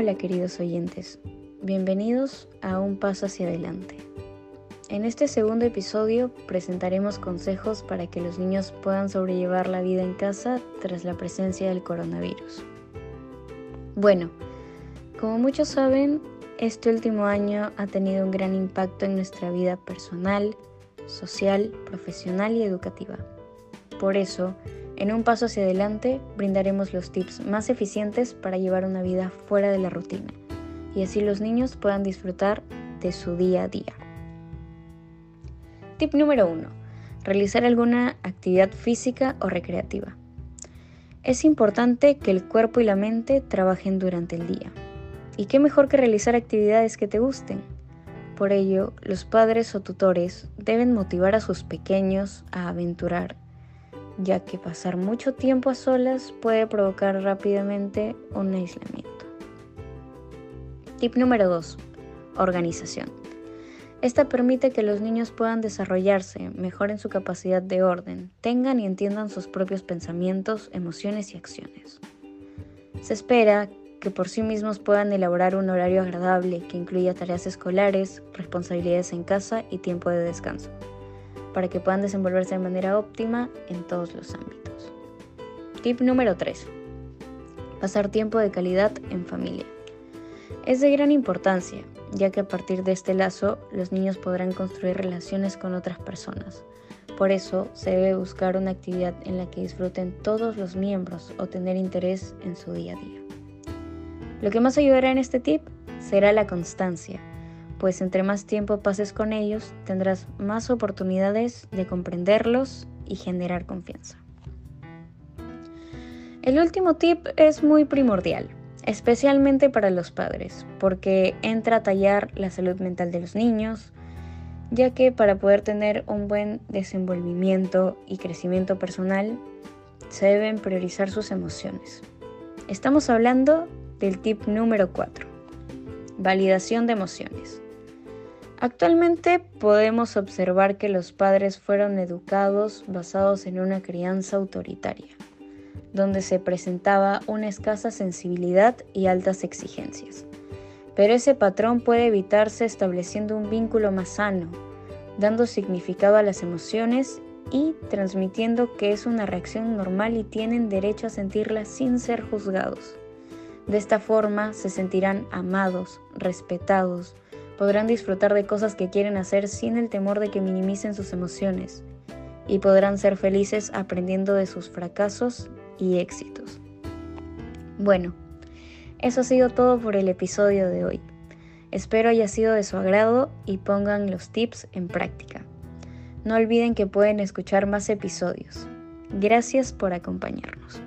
Hola queridos oyentes, bienvenidos a Un Paso hacia adelante. En este segundo episodio presentaremos consejos para que los niños puedan sobrellevar la vida en casa tras la presencia del coronavirus. Bueno, como muchos saben, este último año ha tenido un gran impacto en nuestra vida personal, social, profesional y educativa. Por eso, en un paso hacia adelante brindaremos los tips más eficientes para llevar una vida fuera de la rutina y así los niños puedan disfrutar de su día a día. Tip número 1. Realizar alguna actividad física o recreativa. Es importante que el cuerpo y la mente trabajen durante el día. ¿Y qué mejor que realizar actividades que te gusten? Por ello, los padres o tutores deben motivar a sus pequeños a aventurar ya que pasar mucho tiempo a solas puede provocar rápidamente un aislamiento. Tip número 2. Organización. Esta permite que los niños puedan desarrollarse, mejoren su capacidad de orden, tengan y entiendan sus propios pensamientos, emociones y acciones. Se espera que por sí mismos puedan elaborar un horario agradable que incluya tareas escolares, responsabilidades en casa y tiempo de descanso para que puedan desenvolverse de manera óptima en todos los ámbitos. Tip número 3. Pasar tiempo de calidad en familia. Es de gran importancia, ya que a partir de este lazo los niños podrán construir relaciones con otras personas. Por eso se debe buscar una actividad en la que disfruten todos los miembros o tener interés en su día a día. Lo que más ayudará en este tip será la constancia, pues entre más tiempo pases con ellos, tendrás más oportunidades de comprenderlos y generar confianza. El último tip es muy primordial, especialmente para los padres, porque entra a tallar la salud mental de los niños, ya que para poder tener un buen desenvolvimiento y crecimiento personal, se deben priorizar sus emociones. Estamos hablando del tip número 4, validación de emociones. Actualmente podemos observar que los padres fueron educados basados en una crianza autoritaria, donde se presentaba una escasa sensibilidad y altas exigencias. Pero ese patrón puede evitarse estableciendo un vínculo más sano, dando significado a las emociones y transmitiendo que es una reacción normal y tienen derecho a sentirla sin ser juzgados. De esta forma se sentirán amados, respetados, podrán disfrutar de cosas que quieren hacer sin el temor de que minimicen sus emociones y podrán ser felices aprendiendo de sus fracasos y éxitos. Bueno, eso ha sido todo por el episodio de hoy. Espero haya sido de su agrado y pongan los tips en práctica. No olviden que pueden escuchar más episodios. Gracias por acompañarnos.